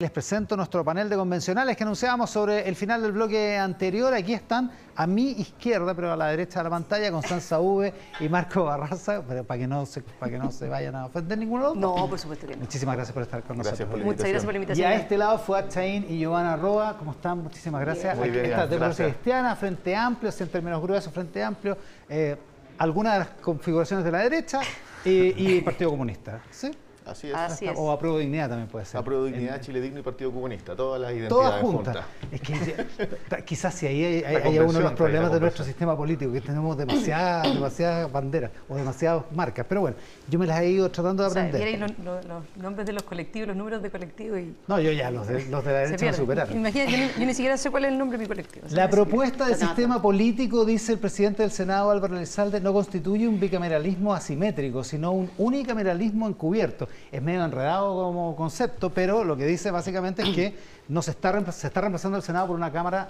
Les presento nuestro panel de convencionales que anunciábamos sobre el final del bloque anterior. Aquí están a mi izquierda, pero a la derecha de la pantalla, Constanza V y Marco Barraza, pero para que no se, para que no se vayan a ofender ninguno de los No, por supuesto que no. Muchísimas gracias por estar con Gracias nosotros. Muchas gracias por la Y invitación. a este lado fue Chaín y Giovanna Roa. ¿Cómo están? Muchísimas gracias. Muy bien, Esta democracia gracias. cristiana, Frente Amplio, así en términos gruesos, Frente Amplio, eh, algunas de las configuraciones de la derecha y, y Partido Comunista. ¿Sí? Así es. Así es. O Apruebo Dignidad también puede ser. Apruebo Dignidad, Chile Digno y Partido Comunista. Todas las identidades Todas juntas. juntas. Es que quizás si ahí hay, uno de los problemas de nuestro sistema político, que tenemos demasiadas, demasiadas banderas o demasiadas marcas. Pero bueno, yo me las he ido tratando de O sea, aprender. y los, los- los nombres de los colectivos, los números de colectivos y No, yo ya, los de, los de la derecha me superaron. Imagina, yo, ni- yo ni siquiera sé cuál es el nombre de mi colectivo. La propuesta de No, no, sistema político, dice el presidente del Senado, Álvaro Elizalde, no constituye un bicameralismo asimétrico, sino un unicameralismo encubierto. Es medio enredado como concepto, pero lo que dice básicamente es que no se está, se está reemplazando el Senado por una Cámara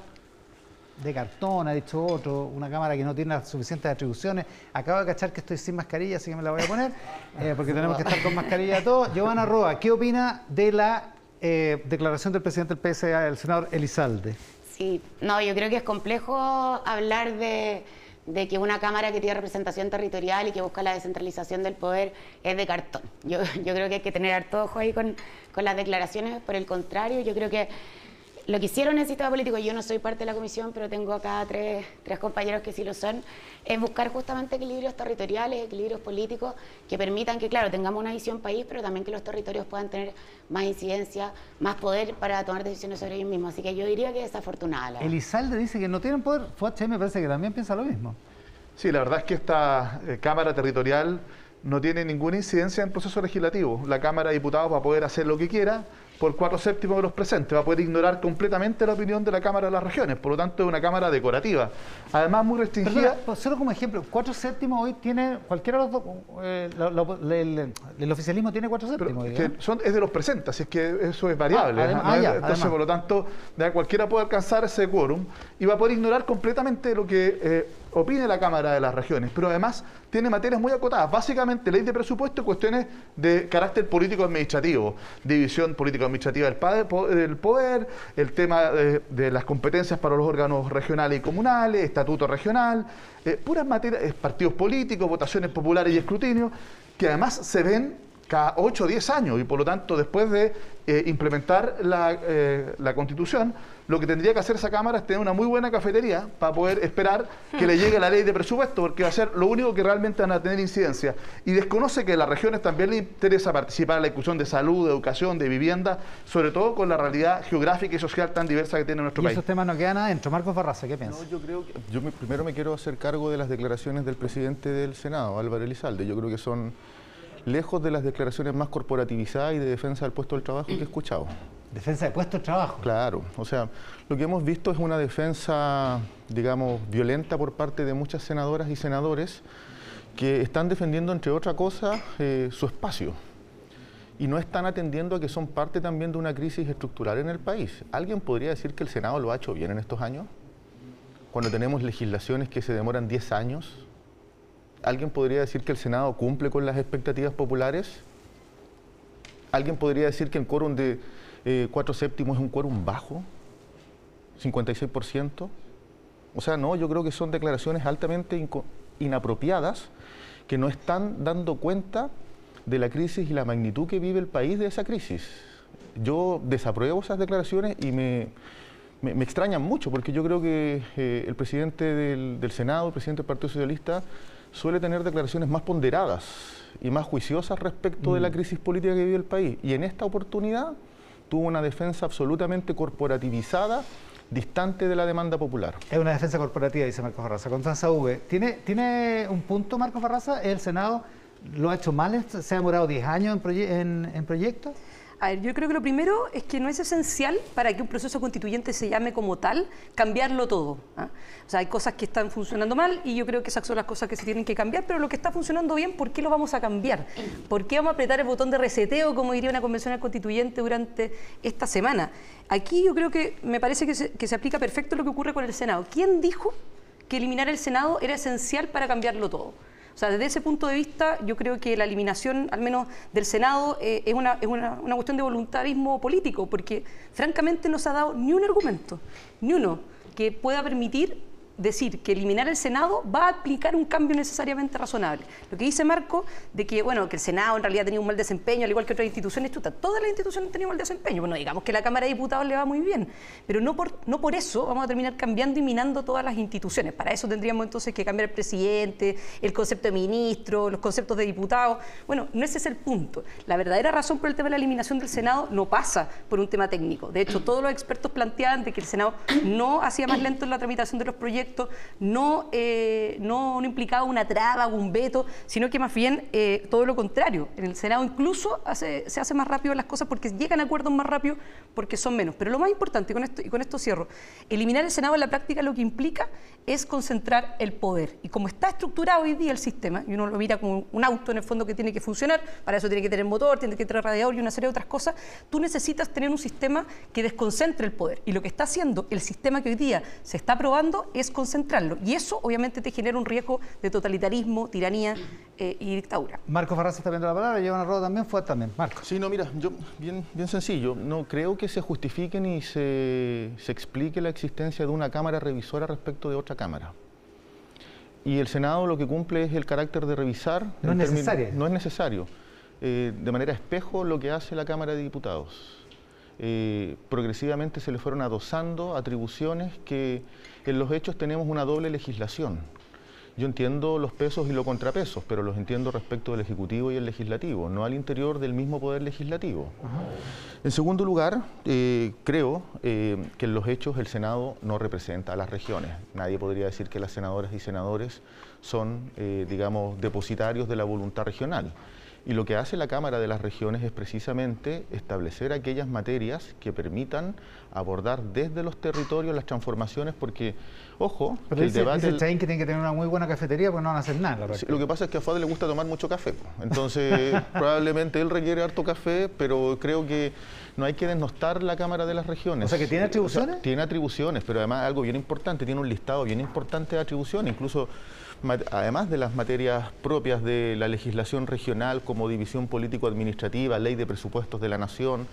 de cartón, ha dicho otro, una Cámara que no tiene las suficientes atribuciones. Acabo de cachar que estoy sin mascarilla, así que me la voy a poner, eh, porque tenemos que estar con mascarilla todos. Giovanna Roa, ¿qué opina de la eh, declaración del presidente del PSA, el senador Elizalde? Sí, no, yo creo que es complejo hablar de, de que una Cámara que tiene representación territorial y que busca la descentralización del poder es de cartón. Yo, yo creo que hay que tener harto ojo ahí con, con las declaraciones, por el contrario, yo creo que lo que hicieron en el sistema político, yo no soy parte de la comisión, pero tengo acá tres, tres compañeros que sí lo son, es buscar justamente equilibrios territoriales, equilibrios políticos que permitan que, claro, tengamos una visión país, pero también que los territorios puedan tener más incidencia, más poder para tomar decisiones sobre ellos mismos. Así que yo diría que es desafortunada. la. Elizalde dice que no tienen poder. Fuache me parece que también piensa lo mismo. Sí, la verdad es que esta eh, Cámara Territorial no tiene ninguna incidencia en el proceso legislativo. La Cámara de Diputados va a poder hacer lo que quiera por cuatro séptimos de los presentes, va a poder ignorar completamente la opinión de la Cámara de las Regiones, por lo tanto es una Cámara decorativa. Además muy Perdona, restringida. pues solo como ejemplo, cuatro séptimos hoy tiene, cualquiera de los dos, eh, el, el oficialismo tiene cuatro Pero séptimos. que ¿no? son, es de los presentes, así es que eso es variable. Ah, además- ¿no? ah, ya, Entonces, además. por lo tanto, ya cualquiera puede alcanzar ese quórum y va a poder ignorar completamente lo que eh, opine la Cámara de las Regiones. Pero además tiene materias muy acotadas, básicamente ley de presupuesto y cuestiones de carácter político-administrativo, división político-administrativa del, poder, el tema de, de las competencias para los órganos regionales y comunales, estatuto regional, eh, puras materias, eh, partidos políticos, votaciones populares y escrutinio, que además se ven cada 8 o 10 años y por lo tanto después de eh, implementar la, eh, la constitución, lo que tendría que hacer esa Cámara es tener una muy buena cafetería para poder esperar que le llegue la ley de presupuesto, porque va a ser lo único que realmente van a tener incidencia. Y desconoce que a las regiones también le interesa participar en la discusión de salud, de educación, de vivienda, sobre todo con la realidad geográfica y social tan diversa que tiene nuestro Y país. esos temas no quedan adentro. Marcos Barraza, ¿qué piensa? No, yo creo que yo me- primero me quiero hacer cargo de las declaraciones del presidente del Senado, Álvaro Elizalde. Yo creo que son lejos de las declaraciones más corporativizadas y de defensa del puesto del trabajo que he escuchado. Defensa de puesto de trabajo. Claro, o sea, lo que hemos visto es una defensa, digamos, violenta por parte de muchas senadoras y senadores que están defendiendo, entre otras cosas, eh, su espacio. Y no están atendiendo a que son parte también de una crisis estructural en el país. ¿Alguien podría decir que el Senado lo ha hecho bien en estos años? Cuando tenemos legislaciones que se demoran 10 años. ¿Alguien podría decir que el Senado cumple con las expectativas populares? ¿Alguien podría decir que el quórum de eh, cuatro séptimos es un quórum bajo? ¿56%? O sea, no, yo creo que son declaraciones altamente inapropiadas que no están dando cuenta de la crisis y la magnitud que vive el país de esa crisis. Yo desapruebo esas declaraciones y me, me, me extrañan mucho porque yo creo que eh, el presidente del, del Senado, el presidente del Partido Socialista, suele tener declaraciones más ponderadas y más juiciosas respecto de la crisis política que vive el país. Y en esta oportunidad tuvo una defensa absolutamente corporativizada, distante de la demanda popular. Es una defensa corporativa, dice Marcos Barraza. Constanza V. ¿Tiene, ¿Tiene un punto, Marcos Barraza? ¿El Senado lo ha hecho mal? ¿Se ha demorado 10 años en, proye- en, en proyectos? A ver, yo creo que lo primero es que no es esencial para que un proceso constituyente se llame como tal cambiarlo todo. ¿ah? O sea, hay cosas que están funcionando mal y yo creo que esas son las cosas que se tienen que cambiar, pero lo que está funcionando bien, ¿por qué lo vamos a cambiar? ¿Por qué vamos a apretar el botón de reseteo, como diría una convención constituyente durante esta semana? Aquí yo creo que me parece que que se aplica perfecto lo que ocurre con el Senado. ¿Quién dijo que eliminar el Senado era esencial para cambiarlo todo? O sea, desde ese punto de vista, yo creo que la eliminación, al menos del Senado, eh, es, una, es una, una cuestión de voluntarismo político, porque francamente no se ha dado ni un argumento, ni uno, que pueda permitir decir que eliminar el Senado va a aplicar un cambio necesariamente razonable. Lo que dice Marco, de que, bueno, que el Senado en realidad tenía un mal desempeño, al igual que otras instituciones, todas las instituciones tenían mal desempeño. Bueno, digamos que la Cámara de Diputados le va muy bien, pero no por, no por eso vamos a terminar cambiando y minando todas las instituciones. Para eso tendríamos entonces que cambiar el presidente, el concepto de ministro, los conceptos de diputado. Bueno, no ese es el punto. La verdadera razón por el tema de la eliminación del Senado no pasa por un tema técnico. De hecho, todos los expertos planteaban de que el Senado no hacía más lento en la tramitación de los proyectos no, eh, no, implicaba una traba o un veto, sino que más bien eh, todo lo contrario. En el Senado incluso se hace más rápido las cosas porque llegan a acuerdos más rápido porque son menos. Pero lo más importante, y con esto, y con esto cierro, eliminar el Senado en la práctica lo que implica es concentrar el poder. Y como está estructurado hoy día el sistema, y uno lo mira como un auto en el fondo que tiene que funcionar, para eso tiene que tener motor, tiene que tener radiador y una serie de otras cosas, tú necesitas tener un sistema que desconcentre el poder. Y lo que está haciendo el sistema que hoy día se está aprobando es concentrarlo. Y eso obviamente te genera un riesgo de totalitarismo, tiranía eh, y dictadura. Marco Farraz está viendo la palabra, lleva una rueda también, fue también. Marco. Sí, no, mira, yo, bien, bien sencillo, no creo que se justifique ni se, se explique la existencia de una cámara revisora respecto de otra cámara. Y el Senado lo que cumple es el carácter de revisar. No es necesario. No es necesario. Eh, de manera espejo lo que hace la Cámara de Diputados. Eh, progresivamente se le fueron adosando atribuciones que en los hechos tenemos una doble legislación. Yo entiendo los pesos y los contrapesos, pero los entiendo respecto del Ejecutivo y el Legislativo, no al interior del mismo Poder Legislativo. En segundo lugar, eh, creo eh, que en los hechos el Senado no representa a las regiones. Nadie podría decir que las senadoras y senadores son, digamos, depositarios de la voluntad regional. Y lo que hace la Cámara de las Regiones es precisamente establecer aquellas materias que permitan abordar desde los territorios las transformaciones, porque, ojo, Pero el debate... Dice que tiene que tener una muy buena cafetería porque no van a hacer nada. lo que pasa es que a Fade le gusta tomar mucho café. Entonces, probablemente él requiere harto café, pero creo que no hay que desnostar la Cámara de las Regiones. O sea, que tiene atribuciones. tiene atribuciones, pero además algo bien importante, tiene un listado bien importante de atribuciones, incluso además de las materias propias de la legislación regional como división político-administrativa, ley de presupuestos de la nación,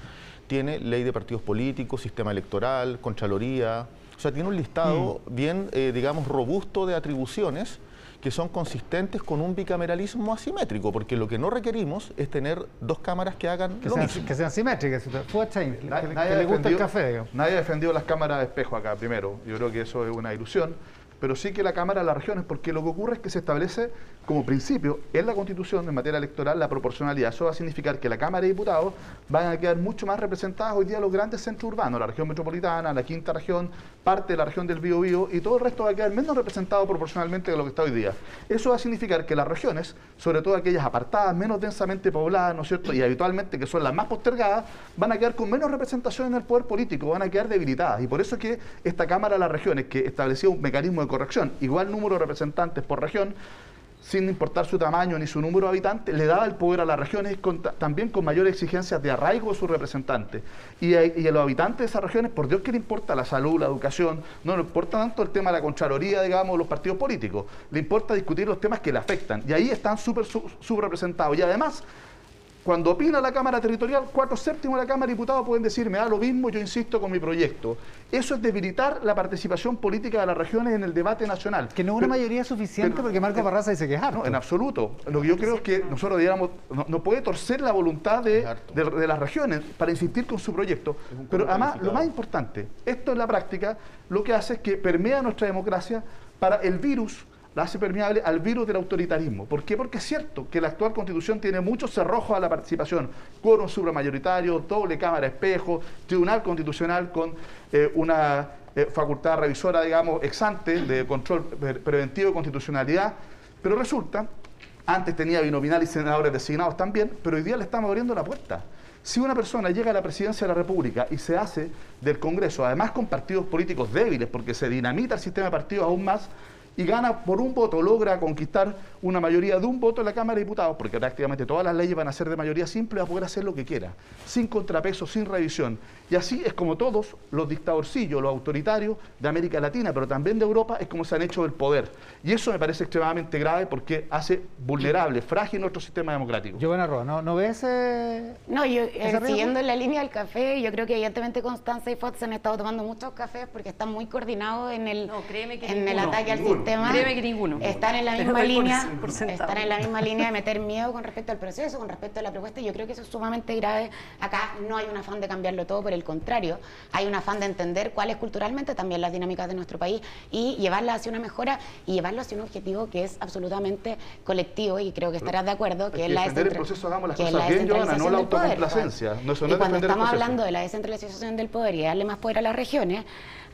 tiene ley de partidos políticos, sistema electoral, contraloría, o sea, tiene un listado mm. bien, eh, digamos, robusto de atribuciones que son consistentes con un bicameralismo asimétrico, porque lo que no requerimos es tener dos cámaras que hagan que lo sean, mismo. Que sean simétricas, que, nadie le gusta el café. Nadie ha defendido las cámaras de espejo acá, primero. Yo creo que eso es una ilusión pero sí que la Cámara de las Regiones, porque lo que ocurre es que se establece como principio en la Constitución, en materia electoral, la proporcionalidad. Eso va a significar que la Cámara de Diputados van a quedar mucho más representadas hoy día los grandes centros urbanos, la región metropolitana, la quinta región, parte de la región del Biobío, y todo el resto va a quedar menos representado proporcionalmente de lo que está hoy día. Eso va a significar que las regiones, sobre todo aquellas apartadas, menos densamente pobladas, ¿no es cierto?, y habitualmente que son las más postergadas, van a quedar con menos representación en el poder político, van a quedar debilitadas. Y por eso es que esta Cámara de las Regiones, que establecía un mecanismo de corrección, igual número de representantes por región, sin importar su tamaño ni su número de habitantes, le daba el poder a las regiones también con mayores exigencias de arraigo de sus representantes. Y a, los habitantes de esas regiones, por Dios que le importa la salud, la educación, no le importa tanto el tema de la Contraloría, digamos, los partidos políticos, le importa discutir los temas que le afectan. Y ahí están súper subrepresentados. Y además, cuando opina la Cámara Territorial, cuatro séptimos de la Cámara de Diputados pueden decir, me da lo mismo, yo insisto con mi proyecto. Eso es debilitar la participación política de las regiones en el debate nacional. Que no es una mayoría suficiente porque Marco Barraza dice que es harto. No, en absoluto. Lo que yo creo es que nosotros diríamos, no, puede torcer la voluntad de, de, las regiones para insistir con su proyecto. Pero además, lo más importante, esto en la práctica lo que hace es que permea nuestra democracia para el virus la hace permeable al virus del autoritarismo. ¿Por qué? Porque es cierto que la actual constitución tiene muchos cerrojos a la participación, quórum supramayoritario, doble cámara espejo, tribunal constitucional con eh, una eh, facultad revisora, digamos, exante de control preventivo de constitucionalidad, pero resulta, antes tenía binominal y senadores designados también, pero hoy día le estamos abriendo la puerta. Si una persona llega a la presidencia de la República y se hace del Congreso, además con partidos políticos débiles, porque se dinamita el sistema de partidos aún más, y gana por un voto, logra conquistar una mayoría de un voto en la Cámara de Diputados, porque prácticamente todas las leyes van a ser de mayoría simple, va a poder hacer lo que quiera, sin contrapeso, sin revisión. Y así es como todos los dictadorcillos, los autoritarios de América Latina, pero también de Europa, es como se han hecho del poder. Y eso me parece extremadamente grave porque hace vulnerable, frágil nuestro sistema democrático. Giovanna Roa, ¿no, ¿no ves ese... No, yo, ese eh, siguiendo en la línea del café, yo creo que evidentemente Constanza y Fox han estado tomando muchos cafés porque están muy coordinados en el, No, créeme que en el ninguno. ataque al Ninguno. Sistema. Créeme que ninguno. Están en la misma por- línea, por están en la misma línea de meter miedo con respecto al proceso, con respecto a la propuesta. y Yo creo que eso es sumamente grave. Acá no hay un afán de cambiarlo todo, por el contrario, hay un afán de entender cuáles culturalmente también las dinámicas de nuestro país y llevarlas hacia una mejora y llevarlas hacia un objetivo que es absolutamente colectivo y creo que estarás de acuerdo que Es la el proceso, hagamos las cosas bien, no la del poder, autocomplacencia. Juan. No, eso no y es cuando el estamos hablando de la descentralización del poder y darle más poder a las regiones,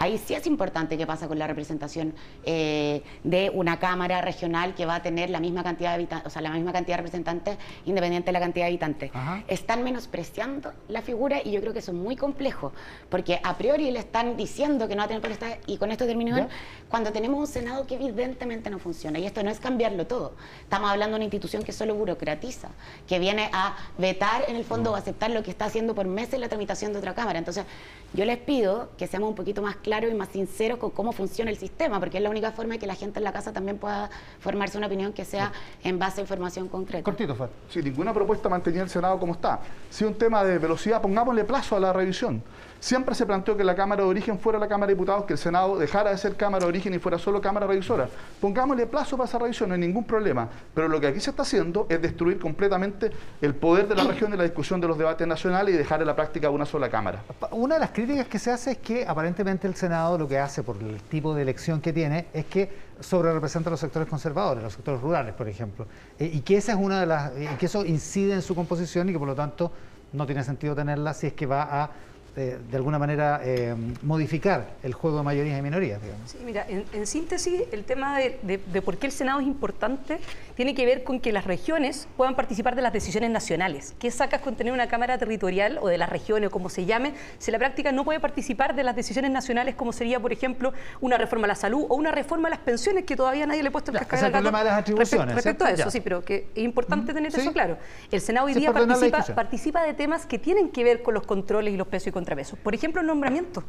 ahí sí es importante qué pasa con la representación eh, de una cámara regional que va a tener la misma cantidad de habitantes, o sea, la misma cantidad de representantes independiente de la cantidad de habitantes. Ajá. Están menospreciando la figura y yo creo que eso es muy complejo, porque a priori le están diciendo que no va a tener potestad y con esto termino ¿Ya? cuando tenemos un Senado que evidentemente no funciona. Y esto no es cambiarlo todo. Estamos hablando de una institución que solo burocratiza, que viene a vetar en el fondo o aceptar lo que está haciendo por meses la tramitación de otra Cámara. Entonces, yo les pido que seamos un poquito más claros y más sinceros con cómo funciona el sistema, porque es la única forma de que la gente en la casa también pueda formarse una opinión que sea en base a información concreta. Cortito, Fat. Si ninguna propuesta mantenía el Senado como está. Si un tema de velocidad, pongámosle plazo a la revisión. Siempre se planteó que la Cámara de Origen fuera la Cámara de Diputados, que el Senado dejara de ser Cámara de Origen y fuera solo Cámara Revisora. Pongámosle plazo para esa revisión, no hay ningún problema. Pero lo que aquí se está haciendo es destruir completamente el poder de la región y la discusión de los debates nacionales y dejar en la práctica una sola Cámara. Una de las críticas que se hace es que aparentemente el Senado lo que hace por el tipo de elección que tiene es que sobre representa a los sectores conservadores, los sectores rurales, por ejemplo, Eh, y que esa es una de las y que eso incide en su composición y que por lo tanto no tiene sentido tenerla si es que va a eh, de alguna manera eh, modificar el juego de mayorías y minorías. Sí, mira, en, síntesis, el tema de por qué el Senado es importante tiene que ver con que las regiones puedan participar de las decisiones nacionales. ¿Qué sacas con tener una Cámara Territorial o de las regiones o como se llame si la práctica no puede participar de las decisiones nacionales como sería, por ejemplo, una reforma a la salud o una reforma a las pensiones que todavía nadie le ha puesto el cascabel al gato problema de las atribuciones, respe- Respecto a eso, Ya. sí, pero que es importante tener Sí. eso claro. El Senado hoy Sí, día participa, participa de temas que tienen que ver con los controles y los pesos y contrapesos. Por ejemplo, el nombramiento.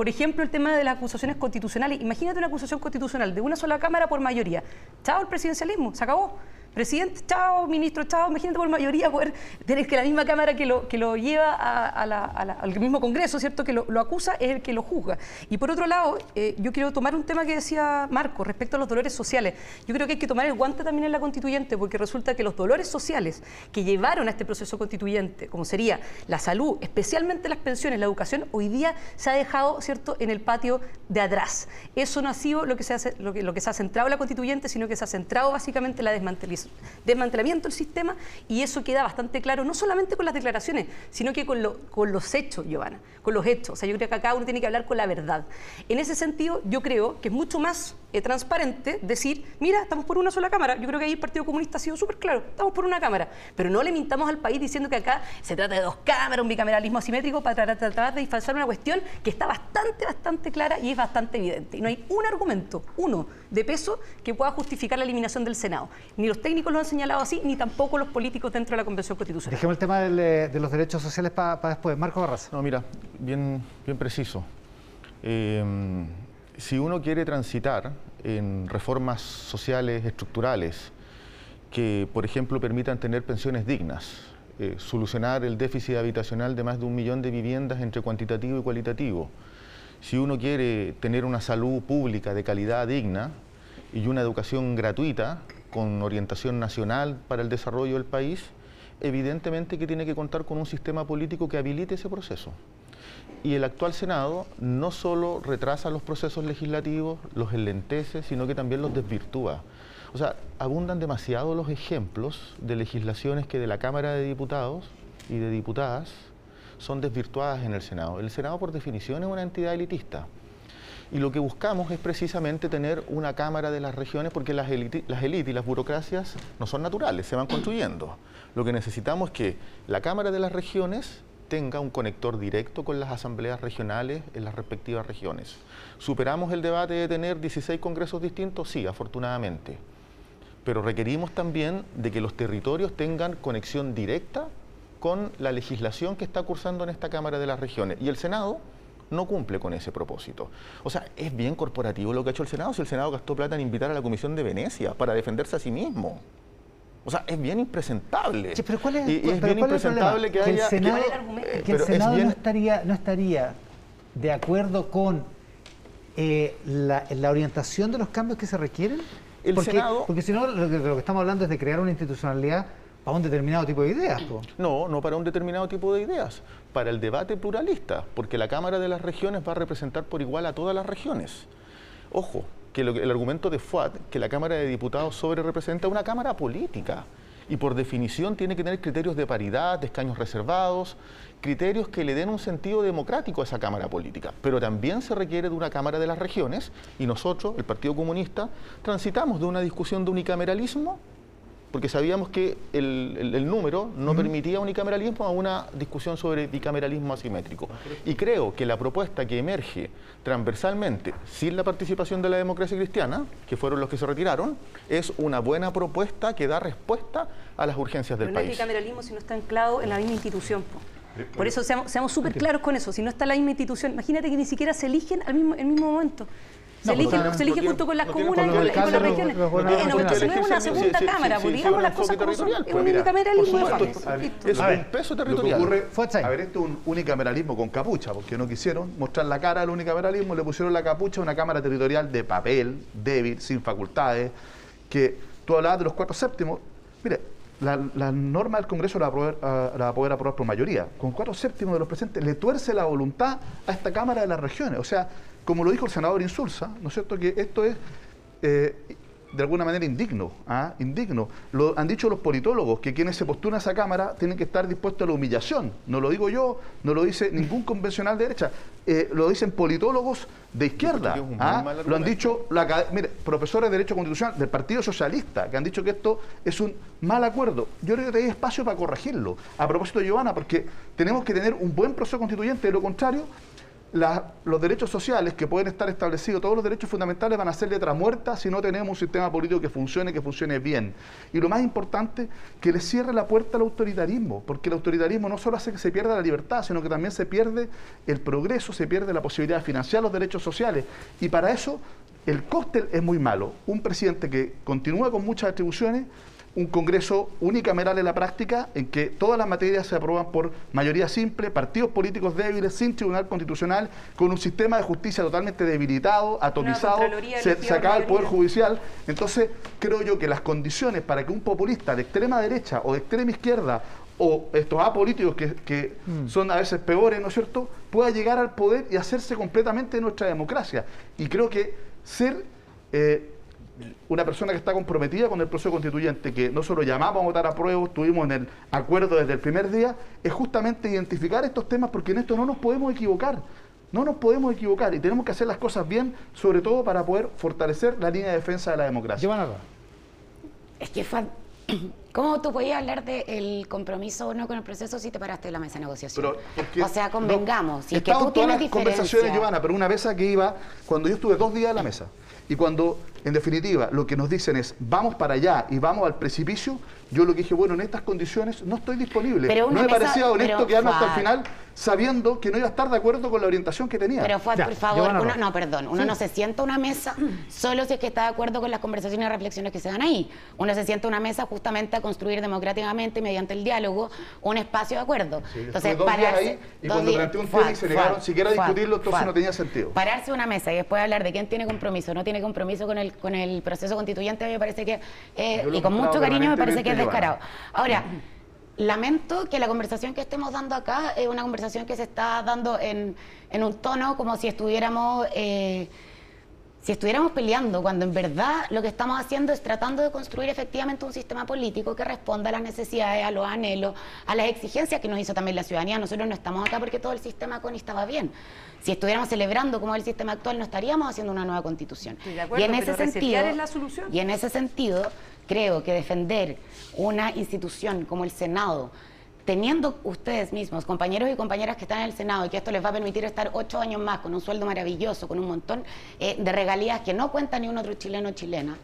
Por ejemplo, el tema de las acusaciones constitucionales. Imagínate una acusación constitucional de una sola Cámara por mayoría. Chao el presidencialismo, se acabó. Presidente, chao, ministro, chao. Imagínate por mayoría poder tener que la misma Cámara que lo, que lo lleva al mismo Congreso, ¿cierto? Que lo, acusa es el que lo juzga. Y por otro lado, eh, yo quiero tomar un tema que decía Marco respecto a los dolores sociales. Yo creo que hay que tomar el guante también en la constituyente, porque resulta que los dolores sociales que llevaron a este proceso constituyente, como sería la salud, especialmente las pensiones, la educación, hoy día se ha dejado, ¿cierto?, en el patio de atrás. Eso no ha sido lo que se, lo que, se ha centrado en la constituyente, sino que se ha centrado básicamente en la desmantelamiento del sistema y eso queda bastante claro, no solamente con las declaraciones, sino que con, lo- con los hechos, Giovanna, con los hechos. O sea, yo creo que acá uno tiene que hablar con la verdad. En ese sentido, yo creo que es mucho más eh, transparente decir, mira, estamos por una sola cámara. Yo creo que ahí el Partido Comunista ha sido súper claro, estamos por una cámara, pero no le mintamos al país diciendo que acá se trata de dos cámaras, un bicameralismo asimétrico para tratar, tratar de disfrazar una cuestión que está bastante, bastante clara y es bastante evidente. Y no hay un argumento, uno, de peso que pueda justificar la eliminación del Senado. Ni los técnicos lo han señalado así, ni tampoco los políticos dentro de la Convención Constitucional. Dejemos el tema del, eh, de los derechos sociales para después. Marco Barraza. No, mira, bien, bien preciso. Eh, si uno quiere transitar en reformas sociales estructurales que, por ejemplo, permitan tener pensiones dignas, eh, solucionar el déficit habitacional de más de un millón de viviendas entre cuantitativo y cualitativo, si uno quiere tener una salud pública de calidad digna y una educación gratuita con orientación nacional para el desarrollo del país, evidentemente que tiene que contar con un sistema político que habilite ese proceso. Y el actual Senado no solo retrasa los procesos legislativos, los enlentece, sino que también los desvirtúa. O sea, abundan demasiado los ejemplos de legislaciones que de la Cámara de Diputados y de diputadas son desvirtuadas en el Senado. El Senado, por definición, es una entidad elitista. Y lo que buscamos es precisamente tener una Cámara de las regiones porque las élites y las burocracias no son naturales, se van construyendo. Lo que necesitamos es que la Cámara de las regiones tenga un conector directo con las asambleas regionales en las respectivas regiones. ¿Superamos el debate de tener 16 congresos distintos? Sí, afortunadamente. Pero requerimos también de que los territorios tengan conexión directa con la legislación que está cursando en esta Cámara de las Regiones. Y el Senado no cumple con ese propósito. O sea, es bien corporativo lo que ha hecho el Senado, si el Senado gastó plata en invitar a la Comisión de Venecia para defenderse a sí mismo. O sea, es bien impresentable. Sí, pero ¿cuál es, y, es bien ¿cuál es el impresentable que haya... el Senado, ¿Cuál es el argumento? que el es Senado bien- no, estaría, no estaría de acuerdo con eh, la, la orientación de los cambios que se requieren. El porque, Senado- porque si no, lo que, lo que estamos hablando es de crear una institucionalidad para un determinado tipo de ideas. po. No, no para un determinado tipo de ideas, para el debate pluralista, porque la Cámara de las Regiones va a representar por igual a todas las regiones. Ojo, que el argumento de FUAT, que la Cámara de Diputados sobre representa una Cámara política y por definición tiene que tener criterios de paridad, de escaños reservados, criterios que le den un sentido democrático a esa Cámara política. Pero también se requiere de una Cámara de las Regiones y nosotros, el Partido Comunista, transitamos de una discusión de unicameralismo porque sabíamos que el, el- el número no permitía unicameralismo a una discusión sobre bicameralismo asimétrico. Y creo que la propuesta que emerge transversalmente, sin la participación de la democracia cristiana, que fueron los que se retiraron, es una buena propuesta que da respuesta a las urgencias del Pero no es país. bicameralismo si no está anclado en la misma institución. po. Por eso seamos seamos súper claros con eso. Si no está la misma institución, imagínate que ni siquiera se eligen al mismo, el mismo momento. Se elige, se junto con las no comunas con, y con las regiones. entonces no es una segunda sí, cámara, sí, pues sí, digamos las cosas como son. territorial, Es pues un Listo. Es un peso Lo que territorial. a ver, esto es un unicameralismo con capucha, porque no quisieron mostrar la cara del unicameralismo, le pusieron la capucha a una cámara territorial de papel, débil, sin facultades, que tú hablabas de los cuatro séptimos. Mire, la, la norma del Congreso la va, a poder, ah, la va a poder aprobar por mayoría. Con cuatro séptimos de los presentes le tuerce la voluntad a esta Cámara de las Regiones. O sea, como lo dijo el senador Insulza, ¿no es cierto? Que esto es eh, de alguna manera indigno, ¿ah? indigno. Lo han dicho los politólogos, que quienes se postulan a esa Cámara tienen que estar dispuestos a la humillación. No lo digo yo, no lo dice ningún convencional de derecha, eh, lo dicen politólogos de izquierda. ¿ah? Lo han dicho la, mire, profesores de Derecho Constitucional del Partido Socialista, que han dicho que esto es un mal acuerdo. Yo creo que hay espacio para corregirlo. A propósito, Giovanna, porque tenemos que tener un buen proceso constituyente, de lo contrario, los derechos sociales que pueden estar establecidos, todos los derechos fundamentales van a ser letra muerta si no tenemos un sistema político que funcione, que funcione bien. Y lo más importante, que le cierre la puerta al autoritarismo, porque el autoritarismo no solo hace que se pierda la libertad, sino que también se pierde el progreso, se pierde la posibilidad de financiar los derechos sociales. Y para eso el cóctel es muy malo. Un presidente que continúa con muchas atribuciones, un Congreso unicameral en la práctica, en que todas las materias se aprueban por mayoría simple, partidos políticos débiles, sin tribunal constitucional, con un sistema de justicia totalmente debilitado, atomizado, se, se acaba el Poder. Judicial. Entonces, creo yo que las condiciones para que un populista de extrema derecha o de extrema izquierda o estos apolíticos que, que son a veces peores, ¿no es cierto?, pueda llegar al poder y hacerse completamente nuestra democracia. Y creo que ser eh, una persona que está comprometida con el proceso constituyente, que no solo llamamos a votar a prueba, estuvimos en el acuerdo desde el primer día, es justamente identificar estos temas porque en esto no nos podemos equivocar. No nos podemos equivocar y tenemos que hacer las cosas bien, sobre todo para poder fortalecer la línea de defensa de la democracia. Giovanna. Es que, Fat, ¿cómo tú podías hablar del compromiso o no con el proceso si te paraste de la mesa de negociación? Pero, o sea, convengamos. no, si es que tú todas tienes las conversaciones. Giovanna, pero una mesa que iba, cuando yo estuve dos días en la mesa, y cuando, en definitiva, lo que nos dicen es, vamos para allá y vamos al precipicio, yo lo que dije, bueno, en estas condiciones no estoy disponible. Pero no una me mesa- parecía honesto pero, quedarme hasta el final sabiendo que no iba a estar de acuerdo con la orientación que tenía. Pero Fuad, Ya, por favor, Giovanna uno, no, perdón, uno Sí. no se sienta a una mesa solo si es que está de acuerdo con las conversaciones y reflexiones que se dan ahí. Uno se sienta a una mesa justamente construir democráticamente mediante el diálogo un espacio de acuerdo. Sí, entonces, dos días ahí y dos cuando planteé un tema y se negaron siquiera Fuad, discutirlo, entonces Fuad. no tenía sentido. Pararse una mesa y después hablar de quién tiene compromiso no tiene compromiso con el, con el proceso constituyente, a mí me parece que, eh, y con mucho cariño, me parece que es descarado. Ahora, lamento que la conversación que estemos dando acá es una conversación que se está dando en, en un tono como si estuviéramos... eh, si estuviéramos peleando, cuando en verdad lo que estamos haciendo es tratando de construir efectivamente un sistema político que responda a las necesidades, a los anhelos, a las exigencias que nos hizo también la ciudadanía. Nosotros no estamos acá porque todo el sistema CONI estaba bien. Si estuviéramos celebrando como el sistema actual, no estaríamos haciendo una nueva constitución. Estoy de acuerdo, y en ese sentido, resetear es la solución. y en ese sentido, creo que defender una institución como el Senado teniendo ustedes mismos, compañeros y compañeras que están en el Senado, y que esto les va a permitir estar ocho años más con un sueldo maravilloso, con un montón eh, de regalías que no cuenta ni un otro chileno o chilena.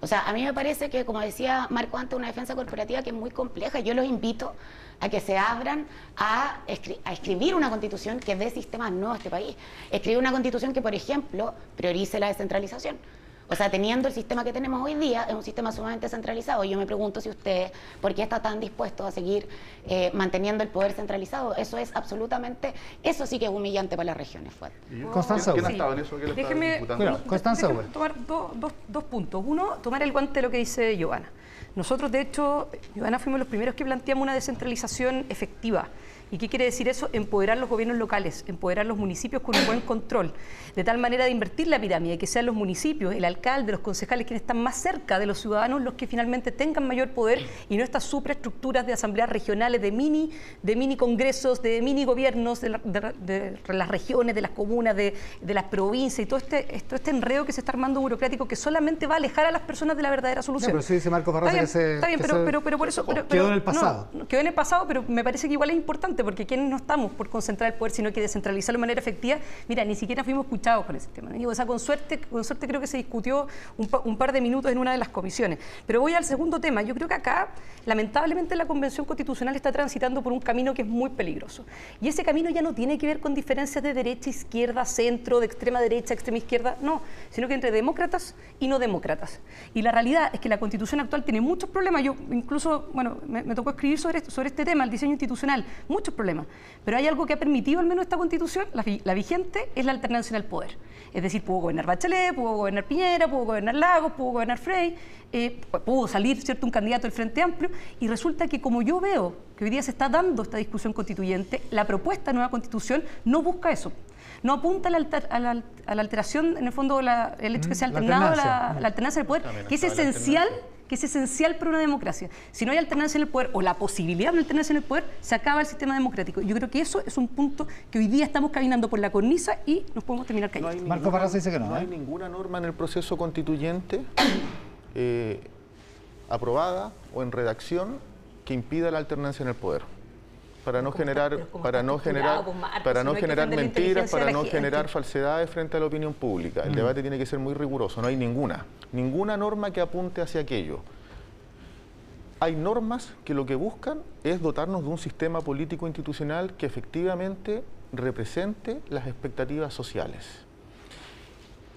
O sea, a mí me parece que, como decía Marco antes, una defensa corporativa que es muy compleja. Yo los invito a que se abran a, a escribir una constitución que dé sistemas nuevos a este país. Escribir una constitución que, por ejemplo, priorice la descentralización. O sea, teniendo el sistema que tenemos hoy día, es un sistema sumamente centralizado. Yo me pregunto si usted, ¿por qué está tan dispuesto a seguir eh, manteniendo el poder centralizado? Eso es absolutamente, eso sí que es humillante para las regiones. Constanza ¿Quién ha estado en eso? ¿Qué le Déjeme, bueno, Constanza tomar dos, dos, dos puntos. Uno, tomar el guante de lo que dice Giovanna. Nosotros, de hecho, Giovanna, fuimos los primeros que planteamos una descentralización efectiva. ¿Y qué quiere decir eso? Empoderar los gobiernos locales, empoderar los municipios con un buen control, de tal manera de invertir la pirámide, que sean los municipios, el alcalde, los concejales, quienes están más cerca de los ciudadanos, los que finalmente tengan mayor poder y no estas superestructuras de asambleas regionales, de mini, de mini congresos, de mini gobiernos de, las regiones, de las comunas, de, las provincias y todo este, este enredo que se está armando burocrático que solamente va a alejar a las personas de la verdadera solución. pero sí dice Marco Barroso que se, está bien, pero, pero, por eso... quedó en el pasado. quedó en el pasado, pero me parece que igual es importante porque quienes no estamos por concentrar el poder, sino que descentralizarlo de manera efectiva, mira, ni siquiera fuimos escuchados con ese tema. O sea, con suerte, con suerte creo que se discutió un, par de minutos en una de las comisiones. Pero voy al segundo tema. Yo creo que acá, lamentablemente, la Convención Constitucional está transitando por un camino que es muy peligroso. Y ese camino ya no tiene que ver con diferencias de derecha, izquierda, centro, de extrema derecha, extrema izquierda, no, sino que entre demócratas y no demócratas. Y la realidad es que la Constitución actual tiene muchos problemas. Yo incluso, bueno, me, tocó escribir sobre, sobre este tema, el diseño institucional, muchos problemas. Pero hay algo que ha permitido al menos esta constitución, la, vigente, es la alternancia en el poder. Es decir, pudo gobernar Bachelet, pudo gobernar Piñera, pudo gobernar Lagos, pudo gobernar Frey, eh, pudo salir cierto un candidato del Frente Amplio, y resulta que como yo veo que hoy día se está dando esta discusión constituyente, la propuesta de nueva constitución no busca eso no apunta a la, alteración, en el fondo, el hecho que sea mm, alternado la, alternancia del poder, que es esencial que es esencial para una democracia. Si no hay alternancia en el poder o la posibilidad de una alternancia en el poder, se acaba el sistema democrático. Yo creo que eso es un punto que hoy día estamos caminando por la cornisa y nos podemos terminar cayendo. Marco Barraza dice que no. No hay ¿eh? ninguna norma en el proceso constituyente eh, aprobada o en redacción que impida la alternancia en el poder para no generar para no generar para no generar mentiras, para no generar falsedades frente a la opinión pública. El mm. debate tiene que ser muy riguroso, no hay ninguna, ninguna norma que apunte hacia aquello. Hay normas que lo que buscan es dotarnos de un sistema político institucional que efectivamente represente las expectativas sociales.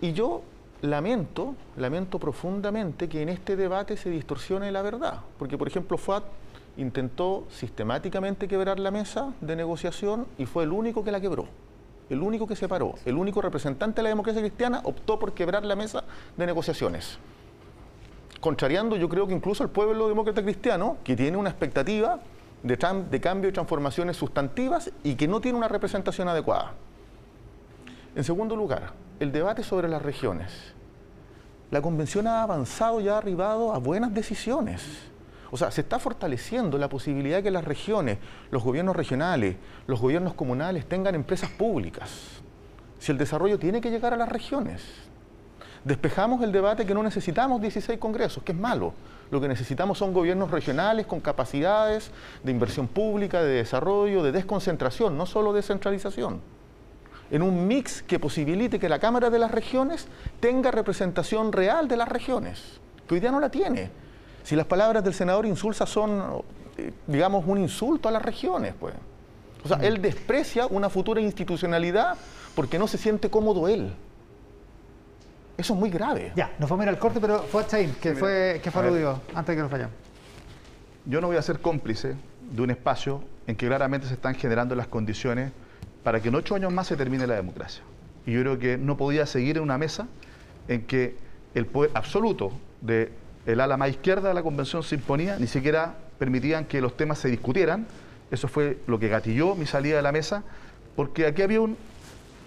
Y yo lamento, lamento profundamente que en este debate se distorsione la verdad, porque por ejemplo FAT intentó sistemáticamente quebrar la mesa de negociación y fue el único que la quebró. El único que se paró, el único representante de la democracia cristiana optó por quebrar la mesa de negociaciones. Contrariando, yo creo que incluso el pueblo demócrata cristiano, que tiene una expectativa de, de cambio y transformaciones sustantivas y que no tiene una representación adecuada. En segundo lugar, el debate sobre las regiones. La convención ha avanzado y ha arribado a buenas decisiones o sea, se está fortaleciendo la posibilidad de que las regiones, los gobiernos regionales, los gobiernos comunales tengan empresas públicas. Si el desarrollo tiene que llegar a las regiones. Despejamos el debate que no necesitamos 16 congresos, que es malo. Lo que necesitamos son gobiernos regionales con capacidades de inversión pública, de desarrollo, de desconcentración, no solo descentralización. En un mix que posibilite que la Cámara de las Regiones tenga representación real de las regiones, que hoy día no la tiene. Si las palabras del senador Insulza son, eh, digamos, un insulto a las regiones, pues. O sea, él desprecia una futura institucionalidad porque no se siente cómodo él. Eso es muy grave. Ya, nos vamos a ir al corte, pero fue Chain, que fue, que fue aludido antes de que nos vayamos. Yo no voy a ser cómplice de un espacio en que claramente se están generando las condiciones para que en ocho años más se termine la democracia. Y yo creo que no podía seguir en una mesa en que el poder absoluto de el ala más izquierda de la convención se imponía, ni siquiera permitían que los temas se discutieran. Eso fue lo que gatilló mi salida de la mesa, porque aquí había un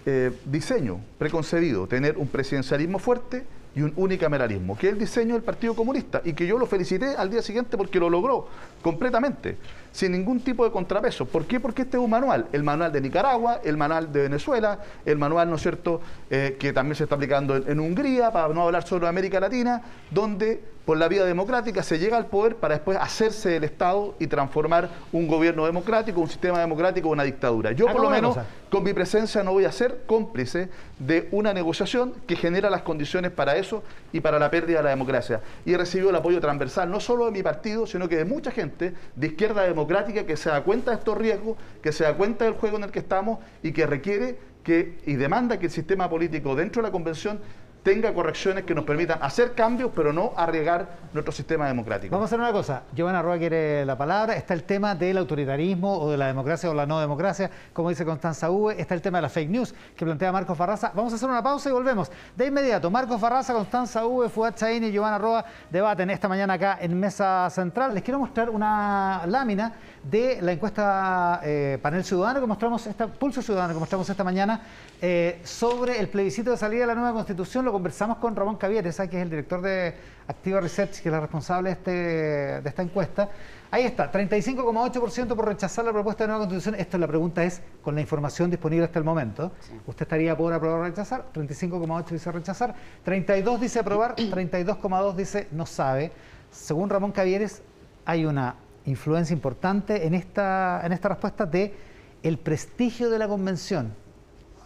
eh, diseño preconcebido, tener un presidencialismo fuerte y un unicameralismo, que es el diseño del Partido Comunista, y que yo lo felicité al día siguiente porque lo logró completamente. Sin ningún tipo de contrapeso. ¿Por qué? Porque este es un manual, el manual de Nicaragua, el manual de Venezuela, el manual, ¿no es cierto?, eh, que también se está aplicando en, en Hungría, para no hablar solo de América Latina, donde por la vía democrática se llega al poder para después hacerse el Estado y transformar un gobierno democrático, un sistema democrático, una dictadura. Yo por lo menos con mi presencia no voy a ser cómplice de una negociación que genera las condiciones para eso y para la pérdida de la democracia. Y he recibido el apoyo transversal no solo de mi partido, sino que de mucha gente de izquierda democrática que se da cuenta de estos riesgos, que se da cuenta del juego en el que estamos y que requiere que y demanda que el sistema político dentro de la convención tenga correcciones que nos permitan hacer cambios, pero no arriesgar nuestro sistema democrático. Vamos a hacer una cosa. Giovanna Roa quiere la palabra. Está el tema del autoritarismo o de la democracia o la no democracia, como dice Constanza Uve. Está el tema de la fake news que plantea Marcos Farraza. Vamos a hacer una pausa y volvemos. De inmediato, Marcos Farraza, Constanza Uve, Fuad Chaín y Giovanna Roa debaten esta mañana acá en Mesa Central. Les quiero mostrar una lámina de la encuesta eh, Panel Ciudadano que mostramos, esta, Pulso Ciudadano que mostramos esta mañana eh, sobre el plebiscito de salida de la nueva constitución. Lo conversamos con Ramón Cavieres, que es el director de Activa Research, que es la responsable de, este, de esta encuesta. Ahí está, 35,8% por rechazar la propuesta de nueva constitución. Esto la pregunta es, con la información disponible hasta el momento, ¿usted estaría por aprobar o rechazar? 35,8 dice rechazar, 32 dice aprobar, 32,2 dice no sabe. Según Ramón Cavieres, hay una influencia importante en esta, en esta respuesta de el prestigio de la convención,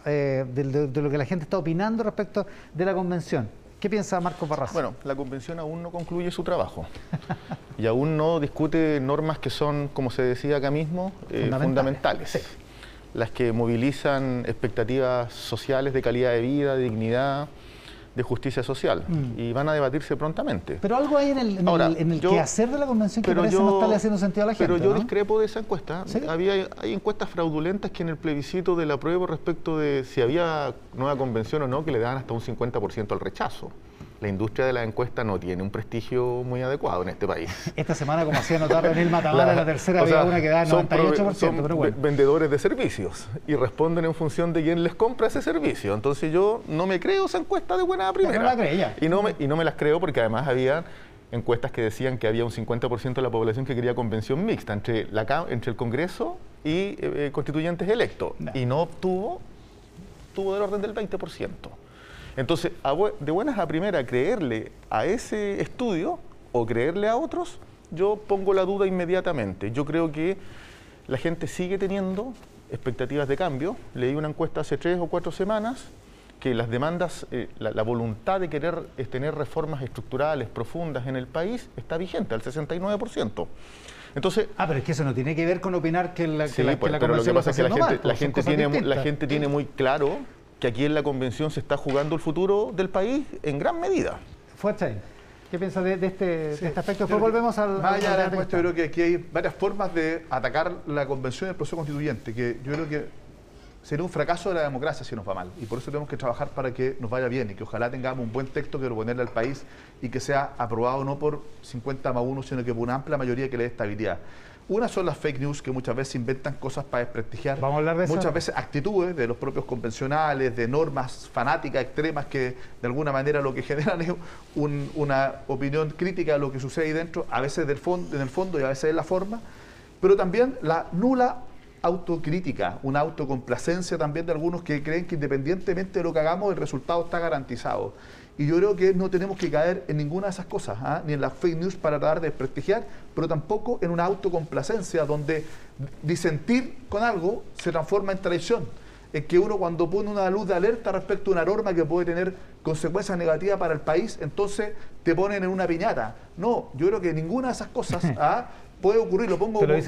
eh, de, de- de lo que la gente está opinando respecto de la convención. ¿Qué piensa Marco Barraza? Bueno, la convención aún no concluye su trabajo y aún no discute normas que son, como se decía acá mismo, eh, Fundamentales. fundamentales. Sí. Las que movilizan expectativas sociales de calidad de vida, de dignidad, de justicia social. Mm. Y van a debatirse prontamente. Pero algo hay en el, en Ahora, el, en el yo- quehacer de la convención que parece yo- no estarle haciendo sentido a la gente. Pero yo ¿no? discrepo de esa encuesta. ¿Sí? Había, hay encuestas fraudulentas que en el plebiscito del apruebo respecto de si había nueva convención o no, que le daban hasta un 50% al rechazo. La industria de la encuesta no tiene un prestigio muy adecuado en este país. Esta semana, como hacía notar Daniel Matamala, la, tercera había sea, una que da son 98%, prove- son pero bueno. ve- vendedores de servicios y responden en función de quién les compra ese servicio. Entonces yo no me creo esa encuesta de buena primera. la cree ya. Y no, me, y no me las creo porque además había encuestas que decían que había un 50% de la población que quería convención mixta entre, la, entre el Congreso y eh, eh, constituyentes electos. No. Y no obtuvo, tuvo del orden del 20%. Entonces, de buenas a primera, creerle a ese estudio o creerle a otros, yo pongo la duda inmediatamente. Yo creo que la gente sigue teniendo expectativas de cambio. Leí una encuesta hace tres o cuatro semanas que las demandas, eh, la, la voluntad de querer eh, tener reformas estructurales profundas en el país está vigente al 69%. Entonces, Ah, pero es que eso no tiene que ver con opinar que la, que Sí, la, que pues, la pero lo que pasa es que la gente, la gente tiene, la gente tiene muy claro que aquí en la convención se está jugando el futuro del país en gran medida. Fuerza ahí. ¿Qué piensas de, de este, de este aspecto? Después volvemos al... Encuesta, yo creo que aquí hay varias formas de atacar la convención y el proceso constituyente, que yo creo que sería un fracaso de la democracia si nos va mal. Y por eso tenemos que trabajar para que nos vaya bien y que ojalá tengamos un buen texto que proponerle al país y que sea aprobado no por 50 más 1, sino que por una amplia mayoría que le dé estabilidad. Una son las fake news que muchas veces inventan cosas para desprestigiar. Vamos a hablar de eso. Muchas veces actitudes de los propios convencionales, de normas fanáticas extremas que de alguna manera lo que generan es un- una opinión crítica de lo que sucede ahí dentro, a veces del fondo, en el fondo y a veces en la forma, pero también la nula autocrítica, una autocomplacencia también de algunos que creen que independientemente de lo que hagamos el resultado está garantizado. Y yo creo que no tenemos que caer en ninguna de esas cosas, ¿ah? ni en las fake news para tratar de desprestigiar, pero tampoco en una autocomplacencia donde disentir con algo se transforma en traición. En que uno cuando pone una luz de alerta respecto a una norma que puede tener consecuencias negativas para el país, entonces te ponen en una piñata. No, yo creo que ninguna de esas cosas ¿ah? Puede ocurrir, lo pongo lo como,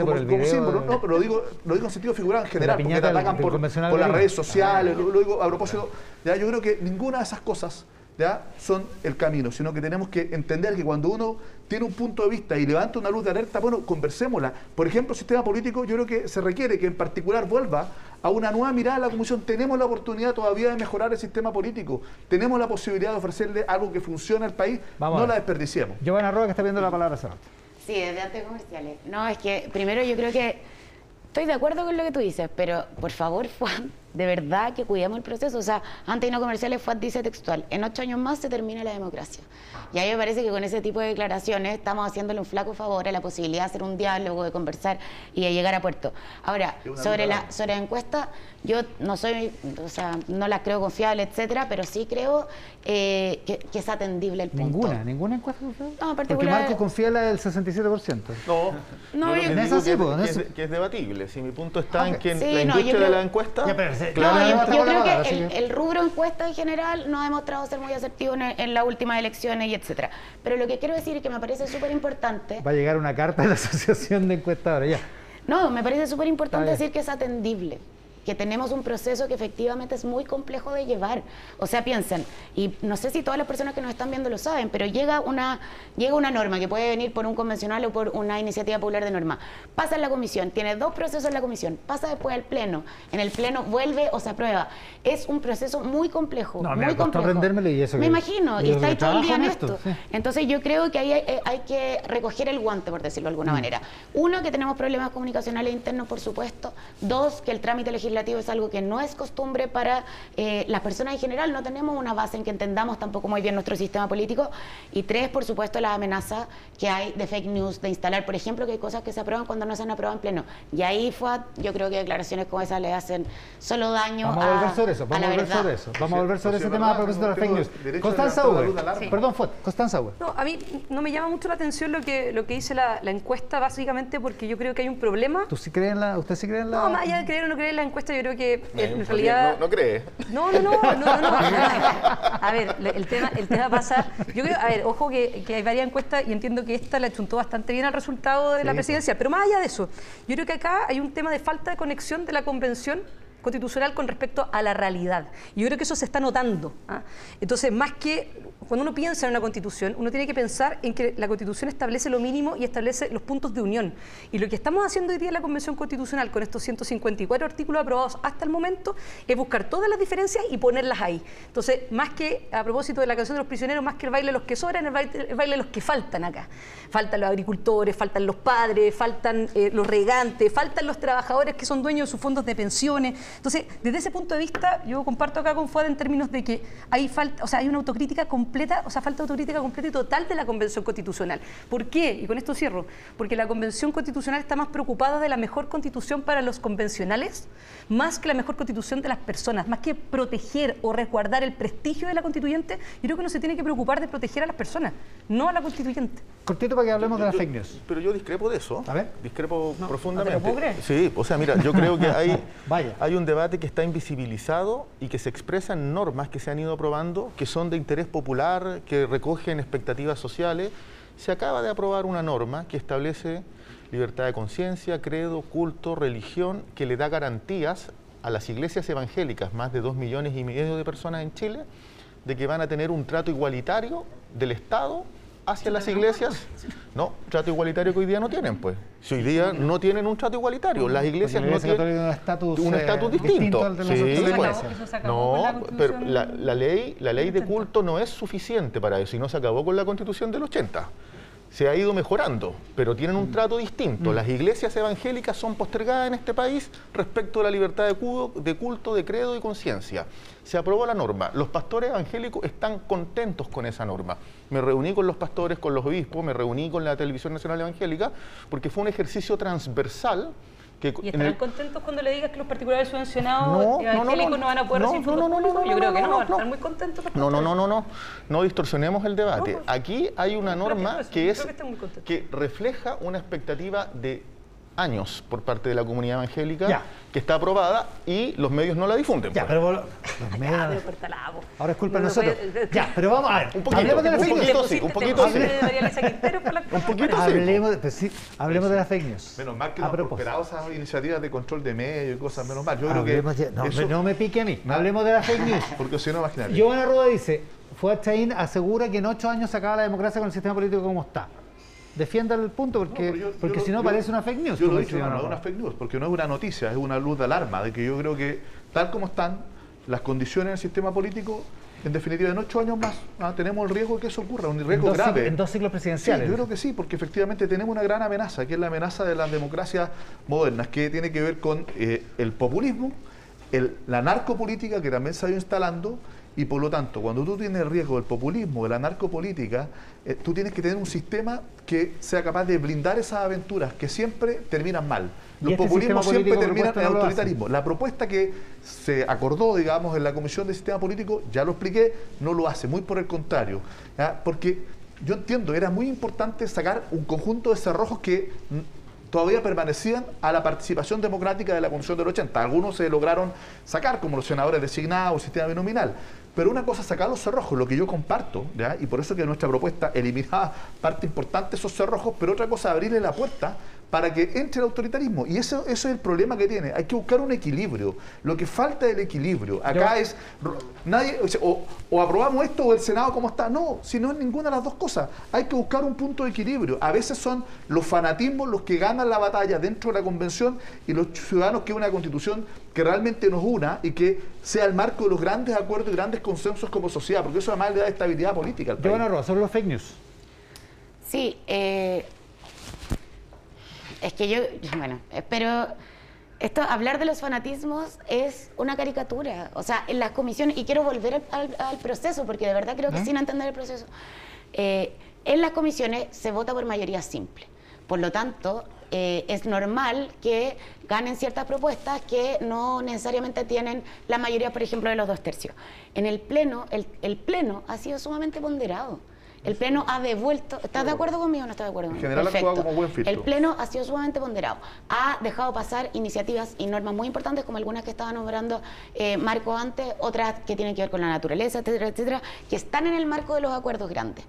símbolo, de- no, pero lo digo, lo digo en sentido figurado en general, porque te atacan por, las redes sociales, lo, lo digo a propósito, ya yo creo que ninguna de esas cosas ya son el camino, sino que tenemos que entender que cuando uno tiene un punto de vista y levanta una luz de alerta, bueno, conversémosla. Por ejemplo, el sistema político, yo creo que se requiere que en particular vuelva a una nueva mirada a la Comisión. Tenemos la oportunidad todavía de mejorar el sistema político, tenemos la posibilidad de ofrecerle algo que funcione al país, Vamos no la desperdiciemos. Giovanna Roa, que está viendo la palabra rato. Sí, desde antes comerciales. No, es que primero yo creo que estoy de acuerdo con lo que tú dices, pero por favor, Juan, de verdad que cuidemos el proceso. O sea, antes y no comerciales FUAT dice textual, en ocho años más se termina la democracia. Y a mí me parece que con ese tipo de declaraciones estamos haciéndole un flaco favor a la posibilidad de hacer un diálogo, de conversar y de llegar a puerto. Ahora, sobre la, sobre la encuesta, yo no soy, o sea, no la creo confiable, etcétera, pero sí creo eh, que, que es atendible el punto. Ninguna, ninguna encuesta. No, en Porque. Marco confía en la del 67%. No, No, yo yo- lo que No es digo así, que, es- es, que es debatible. Si mi punto está en que en Sí, la no, industria de la encuesta, Ya, pero No, yo, creo que el, el rubro encuesta en general no ha demostrado ser muy asertivo en, en las últimas elecciones y etcétera. Pero lo que quiero decir es que me parece súper importante. Va a llegar una carta de la Asociación de Encuestadores, ya. No, me parece súper importante decir que es atendible, que tenemos un proceso que efectivamente es muy complejo de llevar. O sea, piensen, y no sé si todas las personas que nos están viendo lo saben, pero llega una, llega una norma que puede venir por un convencional o por una iniciativa popular de norma. Pasa en la comisión, tiene dos procesos en la comisión, pasa después al pleno, en el pleno vuelve o se aprueba. Es un proceso muy complejo, No, me muy complejo. aprendérmelo y eso Me que- imagino, y y eso está que ahí todo el día en esto. esto, sí. Entonces yo creo que ahí hay, hay que recoger el guante, por decirlo de alguna manera. Uno, que tenemos problemas comunicacionales internos, por supuesto. Dos, que el trámite legislativo es algo que no es costumbre para eh, las personas en general. No tenemos una base en que entendamos tampoco muy bien nuestro sistema político. Y tres, por supuesto, la amenaza que hay de fake news, de instalar, por ejemplo, que hay cosas que se aprueban cuando no se han aprobado en pleno. Y ahí fue, yo creo que declaraciones como esas le hacen solo daño Vamos a volver sobre eso, vamos la a volver verdad. sobre eso. Vamos a volver sobre ese tema a propósito de las fake news. a Constanza Uber. Perdón, Fuet, Constanza Uber. No, a mí no me llama mucho la atención lo que, lo que dice la, la encuesta, básicamente porque yo creo que hay un problema. ¿Tú sí crees en la, ¿Usted sí cree en la...? No, más allá de creer o no creer en la encuesta, yo creo que eh, en realidad... no, no cree. No, no, no, no, no, no. A ver, el tema, el tema pasa. Yo creo, a ver, ojo que, que hay varias encuestas y entiendo que esta le chuntó bastante bien al resultado de la Sí, presidencia. Pero más allá de eso, yo creo que acá hay un tema de falta de conexión de la convención constitucional con respecto a la realidad. Y yo creo que eso se está notando. ¿ah? Entonces, más que cuando uno piensa en una constitución, uno tiene que pensar en que la constitución establece lo mínimo y establece los puntos de unión. Y lo que estamos haciendo hoy día en la Convención Constitucional con estos 154 artículos aprobados hasta el momento es buscar todas las diferencias y ponerlas ahí. Entonces, más que a propósito de la canción de los prisioneros, más que el baile de los que sobran, el baile, el de los que faltan acá. Faltan los agricultores, faltan los padres, faltan eh, los regantes, faltan los trabajadores que son dueños de sus fondos de pensiones. Entonces, desde ese punto de vista, yo comparto acá con Fuad en términos de que hay falta, o sea, hay una autocrítica completa, o sea, falta autocrítica completa y total de la Convención Constitucional. ¿Por qué? Y con esto cierro. Porque la Convención Constitucional está más preocupada de la mejor constitución para los convencionales, más que la mejor constitución de las personas, más que proteger o resguardar el prestigio de la constituyente, yo creo que uno se tiene que preocupar de proteger a las personas, no a la constituyente. Cortito para que hablemos de las fake news. Pero yo discrepo de eso. A ver. Discrepo profundamente. ¿no te lo? Sí, o sea, mira, yo creo que hay, Vaya. hay un debate que está invisibilizado y que se expresa en normas que se han ido aprobando, que son de interés popular, que recogen expectativas sociales. Se acaba de aprobar una norma que establece libertad de conciencia, credo, culto, religión, que le da garantías a las iglesias evangélicas, más de dos millones y medio de personas en Chile, de que van a tener un trato igualitario del Estado hacia las iglesias. No, trato igualitario que hoy día no tienen, pues. Si hoy día no tienen un trato igualitario, las iglesias no tienen un estatus, un eh, estatus distinto distinto. las Sí, la No, pero la, la ley, la ley de 80. culto no es suficiente para eso y no se acabó con la Constitución del 80. Se ha ido mejorando, pero tienen un trato distinto. Las iglesias evangélicas son postergadas en este país respecto a la libertad de culto, de, culto, de credo y conciencia. Se aprobó la norma. Los pastores evangélicos están contentos con esa norma. Me reuní con los pastores, con los obispos, me reuní con la Televisión Nacional Evangélica, porque fue un ejercicio transversal que ¿Y estarán el- contentos cuando le digas que los particulares subvencionados No, no, no, evangélicos no, no. van a poder No, recibir no, fondos no, no, públicos? no, Yo creo no, que no, no, van a estar muy contentos. No, no, no, no, no. No distorsionemos el debate. Pues. Aquí hay una norma que es que refleja una expectativa de años por parte de la comunidad evangélica Ya. que está aprobada y los medios no la difunden. Ya, pues. pero... los medios- pero. Ahora es culpa de No, nosotros. puede- Ya, pero vamos a ver. Un poquito, hablemos de las un fake news. sí, un poquito sí. la- Un poquito sí. Hablemos de, pues sí, hablemos de las fake news. Menos mal que a no esas iniciativas de control de medios y cosas, menos mal. Yo creo que no, eso- no me pique a mí. No. Hablemos de las fake news. porque si no, imagínate. Giovanna Ruda dice, Fuad Chaín asegura que en ocho años se acaba la democracia con el sistema político como está. Defienda el punto porque, No, pero yo- porque si no parece una fake news. Yo lo he dicho, no, es una fake news, porque no es una noticia, es una luz de alarma, de que yo creo que tal como están las condiciones del sistema político, en definitiva, en ocho años más ah, tenemos el riesgo de que eso ocurra, un En riesgo grave. en dos ciclos Sí, presidenciales. yo creo que sí, porque efectivamente tenemos una gran amenaza, que es la amenaza de las democracias modernas, que tiene que ver con eh, el populismo el- la narcopolítica que también se ha ido instalando y por lo tanto, cuando tú tienes el riesgo del populismo, de la narcopolítica, eh, tú tienes que tener un sistema que sea capaz de blindar esas aventuras que siempre terminan mal. Los este populismos siempre terminan en no autoritarismo. La propuesta que se acordó, digamos, en la Comisión de Sistema Político, ya lo expliqué, no lo hace, muy por el contrario. ¿ya? Porque yo entiendo, era muy importante sacar un conjunto de cerrojos que mm, todavía permanecían a la participación democrática de la Comisión del 80. Algunos se lograron sacar, como los senadores designados, el sistema binominal. Pero una cosa es sacar los cerrojos, lo que yo comparto, y por eso que nuestra propuesta eliminaba parte importante de esos cerrojos, pero otra cosa es abrirle la puerta para que entre el autoritarismo. Y eso, eso es el problema que tiene. Hay que buscar un equilibrio. Lo que falta es el equilibrio. Acá Yo- es, nadie, o, sea, o- o aprobamos esto o el Senado como está. No, si no es ninguna de las dos cosas. Hay que buscar un punto de equilibrio. A veces son los fanatismos los que ganan la batalla dentro de la convención y los ciudadanos que una constitución que realmente nos una y que sea el marco de los grandes acuerdos y grandes consensos como sociedad, porque eso además le da estabilidad política al país. Giovanna Roa, sobre los fake news. Sí, eh, es que yo, bueno, eh, pero esto, hablar de los fanatismos es una caricatura. O sea, en las comisiones, y quiero volver al, al- al proceso, porque de verdad creo que sin entender el proceso, eh, en las comisiones se vota por mayoría simple. Por lo tanto, eh, es normal que ganen ciertas propuestas que no necesariamente tienen la mayoría, por ejemplo, de los dos tercios. En el Pleno, el, el Pleno ha sido sumamente ponderado. El Pleno ha devuelto. ¿Estás de acuerdo conmigo o no estás de acuerdo En conmigo? general ha como buen filtro. El Pleno ha sido sumamente ponderado. Ha dejado pasar iniciativas y normas muy importantes, como algunas que estaba nombrando eh, Marco antes, otras que tienen que ver con la naturaleza, etcétera, etcétera, que están en el marco de los acuerdos grandes.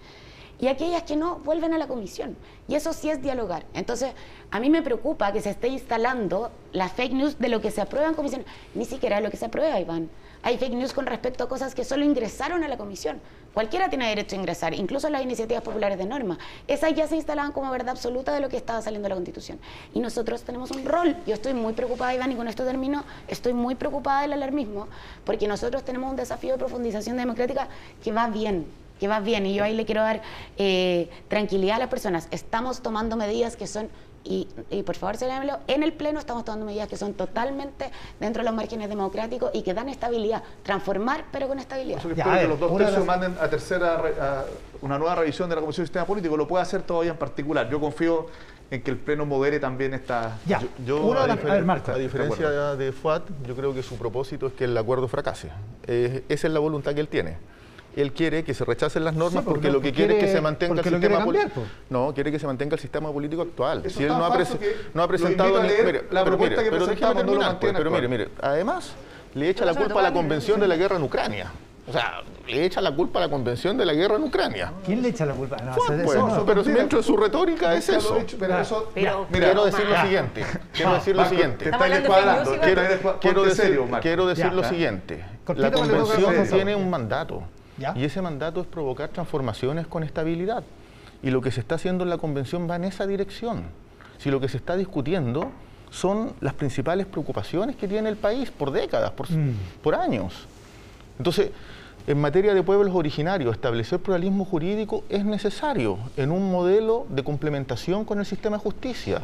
Y aquellas que no vuelven a la comisión. Y eso sí es dialogar. Entonces, a mí me preocupa que se esté instalando la fake news de lo que se aprueba en comisión. Ni siquiera de lo que se aprueba, Iván. Hay fake news con respecto a cosas que solo ingresaron a la comisión. Cualquiera tiene derecho a ingresar, incluso las iniciativas populares de norma. Esas ya se instalaban como verdad absoluta de lo que estaba saliendo de la Constitución. Y nosotros tenemos un rol. Yo estoy muy preocupada, Iván, y con esto termino, estoy muy preocupada del alarmismo, porque nosotros tenemos un desafío de profundización democrática que va bien, que va bien. Y yo ahí le quiero dar eh, tranquilidad a las personas. Estamos tomando medidas que son y, y por favor, señálemelo, en el Pleno estamos tomando medidas que son totalmente dentro de los márgenes democráticos y que dan estabilidad. Transformar, pero con estabilidad. Por eso que Ya, espero a que ver, los dos de tercios las- manden a tercera re- a una nueva revisión de la Comisión de Sistema Político. Lo puede hacer todavía en particular. Yo confío en que el Pleno modere también esta. Ya. Yo, yo, Una de a, las- difer- a ver, Marco. a diferencia de FUAT, yo creo que su propósito es que el acuerdo fracase. Eh, esa es la voluntad que él tiene. Él quiere que se rechacen las normas Sí, porque porque, lo lo que quiere, es que se mantenga el sistema pues. No, quiere que se mantenga el sistema político actual. Eso si él no ha, no ha presentado mire, la pero propuesta mire, que pero presentamos, no lo pues, mantiene pero mire, mire, además le echa la culpa a la convención de la guerra en Ucrania. O sea, le echa la culpa a la convención de la guerra en Ucrania. ¿Quién le echa la culpa? No, eso- pues, eso no. pero dentro de su retórica es eso. dicho, pero eso- Pero- mira, quiero decir lo siguiente. Quiero decir lo siguiente. Quiero, decir, lo siguiente. La convención tiene un mandato. Ya. Y ese mandato es provocar transformaciones con estabilidad. Y lo que se está haciendo en la convención va en esa dirección. Si lo que se está discutiendo son las principales preocupaciones que tiene el país por décadas, por, Mm. por años. Entonces, en materia de pueblos originarios, establecer pluralismo jurídico es necesario en un modelo de complementación con el sistema de justicia,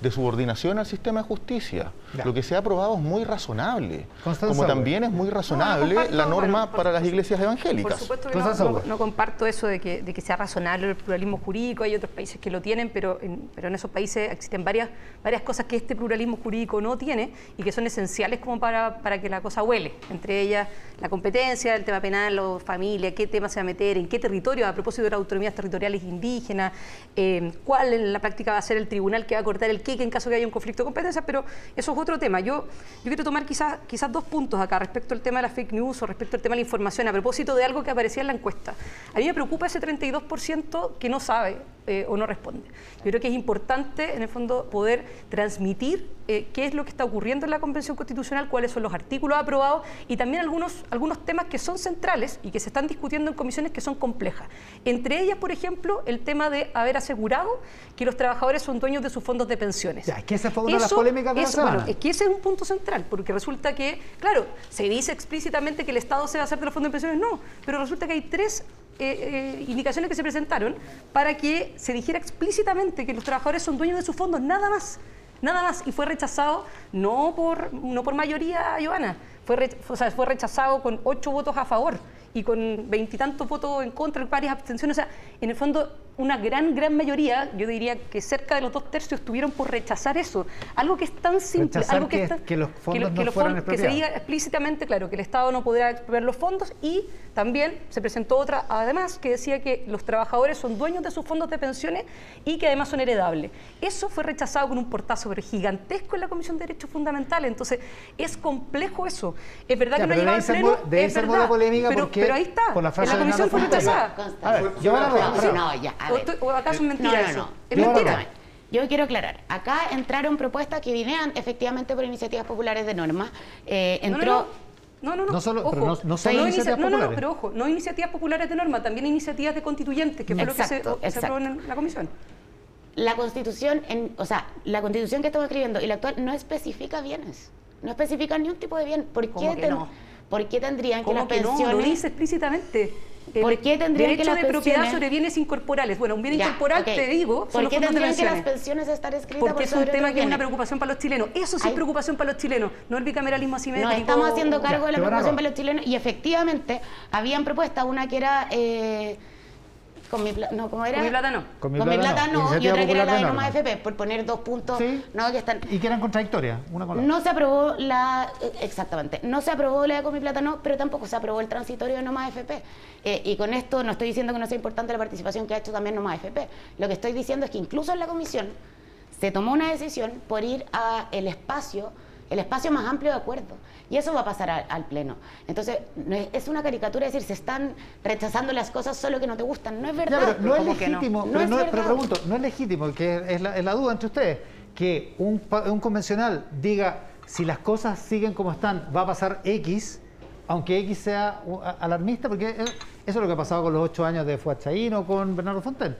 de subordinación al sistema de justicia. Ya. Lo que se ha aprobado es muy razonable, Constanza como Sauer. también es muy razonable comparto, la norma bueno, por- para las iglesias evangélicas. Por supuesto que no, no- Sauer. no comparto eso de que, de que sea razonable el pluralismo jurídico. Hay otros países que lo tienen, pero en, pero en esos países existen varias, varias cosas que este pluralismo jurídico no tiene y que son esenciales como para, para que la cosa huele. Entre ellas la competencia, el tema penal, o familia, qué tema se va a meter, en qué territorio, a propósito de las autonomías territoriales indígenas, eh, cuál en la práctica va a ser el tribunal que va a cortar el queque en caso que haya un conflicto de competencias, pero eso es otro tema. Yo, yo quiero tomar quizás, quizás dos puntos acá respecto al tema de la fake news o respecto al tema de la información, a propósito de algo que aparecía en la encuesta. A mí me preocupa ese 32% que no sabe eh, o no responde. Yo creo que es importante, en el fondo, poder transmitir eh, qué es lo que está ocurriendo en la Convención Constitucional, cuáles son los artículos aprobados y también algunos, algunos temas que son centrales y que se están discutiendo en comisiones que son complejas. Entre ellas, por ejemplo, el tema de haber asegurado que los trabajadores son dueños de sus fondos de pensiones. Ya, es que esa fue una de las polémicas de la eso, bueno, semana. es que ese es un punto central, porque resulta que, claro, se dice explícitamente que el Estado se va a hacer de los fondos de pensiones, no, pero resulta que hay tres eh, eh, indicaciones que se presentaron para que se dijera explícitamente que los trabajadores son dueños de sus fondos, nada más. Nada más, y fue rechazado no por, no por mayoría, Joana, fue, re- o sea, fue rechazado con ocho votos a favor y con veintitantos votos en contra, varias abstenciones. O sea, en el fondo, una gran, gran mayoría, yo diría que cerca de los dos tercios estuvieron por rechazar eso. Algo que es tan simple, Rechazar algo que, que- es tan- que los fondos no que los fueran fon- que se diga explícitamente, claro, que el Estado no podrá expropiar los fondos y también se presentó otra, además, que decía que los trabajadores son dueños de sus fondos de pensiones y que además son heredables. Eso fue rechazado con un portazo pero gigantesco en la Comisión de Derechos Fundamentales. Entonces, es complejo eso. Es verdad Ya, que no ha llegado al pleno, de es verdad, polémica pero, porque- pero ahí está. por la frase en la de Comisión fue rechazada. A ver, yo No, ya, a ¿O, ver. o acaso es No, mentira no, eso? no. Es mentira. Yo quiero aclarar, acá entraron propuestas que vinieron efectivamente por iniciativas populares de norma. Eh, No, no, entró, no. No, no, no. No solo- ojo. pero no- no solo inicia- iniciativas no, no, no, populares. pero ojo, no iniciativas populares de norma, también iniciativas de constituyentes, que fue Exacto, lo que se, se aprobó en la comisión. la constitución, en, o sea, la constitución que estamos escribiendo y la actual no especifica bienes, no especifica ni un tipo de bien. ¿Por ¿Cómo qué, que ten- no? ¿Por qué tendrían que las ¿Cómo que no? pensiones... Lo dice explícitamente. El ¿Por qué tendrían que derecho las de propiedad pensiones- sobre bienes incorporales. Bueno, un bien Ya, incorporal, ok. te digo, son ¿Por los qué de tendrían que las pensiones. estar escritas Porque por es un tema que es una preocupación para los chilenos. Eso sí es preocupación para los chilenos, no el bicameralismo asimétrico. Nos estamos haciendo cargo de la preocupación para los chilenos y efectivamente habían propuestas, una que era eh, con mi plata, no, ¿cómo era? Con mi plata no. Con mi Con mi plata no. no, y otra que era la de. Norma FP, por poner dos puntos, Sí. no, que están... Y que eran contradictorias, una con la No se aprobó la, eh, exactamente, no se aprobó la de con mi plata no, pero tampoco se aprobó el transitorio de Noma FP. Eh, y con esto no estoy diciendo que no sea importante la participación que ha hecho también Noma FP. Lo que estoy diciendo es que incluso en la comisión se tomó una decisión por ir a el espacio, el espacio más amplio de acuerdo. Y eso va a pasar al, al pleno. Entonces, no es, es una caricatura decir, se están rechazando las cosas solo que no te gustan. No es Ya, verdad. pero no es ¿Cómo que no? legítimo, No pero, es no- pero verdad. pregunto, no es legítimo, que es la, es la duda entre ustedes, que un, convencional diga si las cosas siguen como están, va a pasar X, aunque X sea alarmista, porque es- eso es lo que ha pasado con los ocho años de Fuachaín o con Bernardo Fonten.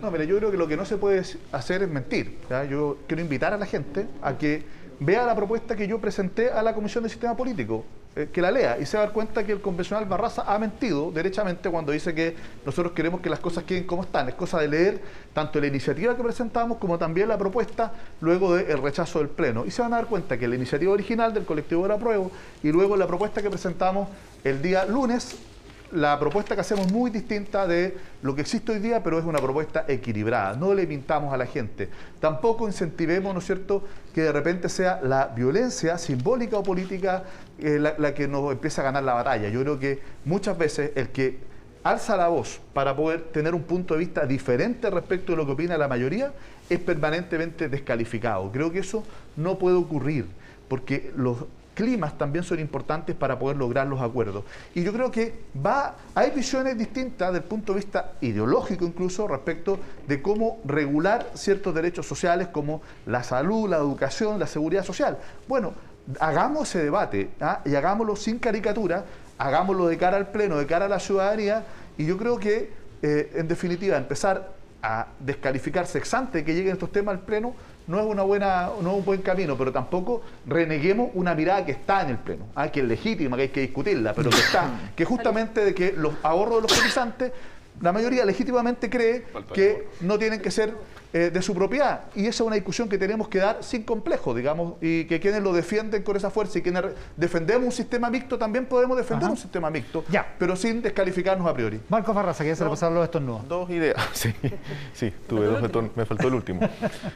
No, mira, yo creo que lo que no se puede hacer es mentir. ¿ya? Yo quiero invitar a la gente a que vea la propuesta que yo presenté a la Comisión del Sistema Político, eh, que la lea y se va a dar cuenta que el convencional Barraza ha mentido derechamente cuando dice que nosotros queremos que las cosas queden como están. Es cosa de leer tanto la iniciativa que presentamos como también la propuesta luego del rechazo del Pleno. Y se van a dar cuenta que la iniciativa original del colectivo de la prueba y luego la propuesta que presentamos el día lunes la propuesta que hacemos es muy distinta de lo que existe hoy día, pero es una propuesta equilibrada. No le pintamos a la gente. Tampoco incentivemos, ¿no es cierto?, que de repente sea la violencia simbólica o política eh, la, la que nos empieza a ganar la batalla. Yo creo que muchas veces el que alza la voz para poder tener un punto de vista diferente respecto de lo que opina la mayoría es permanentemente descalificado. Creo que eso no puede ocurrir, porque los climas también son importantes para poder lograr los acuerdos. Y yo creo que va, hay visiones distintas del punto de vista ideológico incluso respecto de cómo regular ciertos derechos sociales como la salud, la educación, la seguridad social. Bueno, hagamos ese debate ¿ah? y hagámoslo sin caricatura, hagámoslo de cara al Pleno, de cara a la ciudadanía, y yo creo que, eh, en definitiva, empezar a descalificarse ex ante que lleguen estos temas al Pleno no es, una buena, no es un buen camino, pero tampoco reneguemos una mirada que está en el Pleno, ¿ah? que es legítima, que hay que discutirla, pero que está, que justamente de que los ahorros de los cotizantes, la mayoría legítimamente cree que no tienen que ser eh, de su propiedad. Y esa es una discusión que tenemos que dar sin complejo, digamos, y que quienes lo defienden con esa fuerza y quienes defendemos un sistema mixto también podemos defender Ajá. un sistema mixto, Ya. pero sin descalificarnos a priori. Marcos Barraza, que ya se le pasaron los estornudos. Dos ideas, sí, sí, tuve dos, me faltó el último.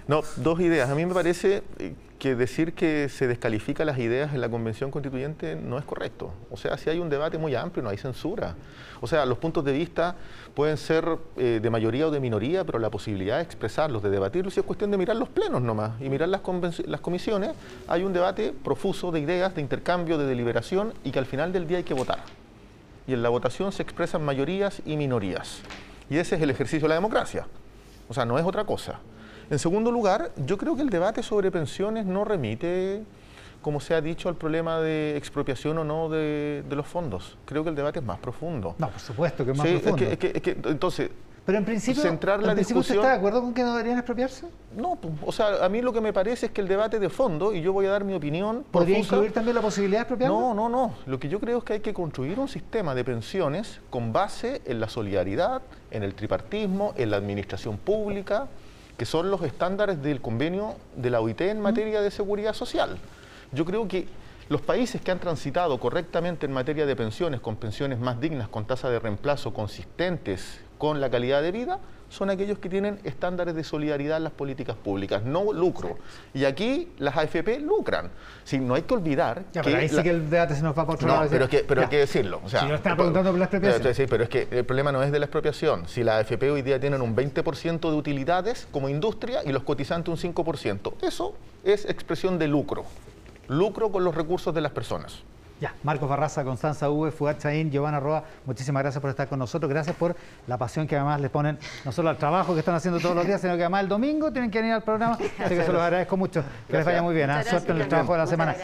No, dos ideas. A mí me parece eh, que decir que se descalifica las ideas en la convención constituyente no es correcto. O sea, si hay un debate muy amplio, no hay censura. O sea, los puntos de vista pueden ser eh, de mayoría o de minoría, pero la posibilidad de expresarlos, de debatirlos, es cuestión de mirar los plenos nomás y mirar las, comisiones. Hay un debate profuso de ideas, de intercambio, de deliberación y que al final del día hay que votar y en la votación se expresan mayorías y minorías. Y ese es el ejercicio de la democracia. O sea, no es otra cosa. En segundo lugar, yo creo que el debate sobre pensiones no remite, como se ha dicho, al problema de expropiación o no de, de los fondos. Creo que el debate es más profundo. No, por supuesto que es más Sí, es profundo. que- es que- es que, entonces, Pero en principio, centrar la en principio ¿usted discusión- está de acuerdo con que no deberían expropiarse? no, o sea, a mí lo que me parece es que el debate de fondo, y yo voy a dar mi opinión, ¿Podría profusa, incluir también la posibilidad de expropiarlo? No, no, no. Lo que yo creo es que hay que construir un sistema de pensiones con base en la solidaridad, en el tripartismo, en la administración pública, que son los estándares del convenio de la OIT en materia de seguridad social. Yo creo que Los países que han transitado correctamente en materia de pensiones, con pensiones más dignas, con tasas de reemplazo consistentes con la calidad de vida, son aquellos que tienen estándares de solidaridad en las políticas públicas, no lucro. Y aquí las AFP lucran. Si no hay que olvidar Ya, que pero ahí sí la- que el debate se nos va para otro no, lado. pero, es que, pero Ya. hay que decirlo. O sea, Si yo estaba preguntando por la expropiación. Sí, pero es que el problema no es de la expropiación. Si la AFP hoy día tienen un 20% de utilidades como industria y los cotizantes un 5%, eso es expresión de lucro. Lucro con los recursos de las personas. Ya, Marcos Barraza, Constanza V, Fuad Chaín, Giovanna Roa, muchísimas gracias por estar con nosotros. Gracias por la pasión que además les ponen, no solo al trabajo que están haciendo todos los días, sino que además el domingo tienen que venir al programa. Así que se los agradezco mucho. Que les vaya muy bien. Muchas Suerte en el trabajo de la semana.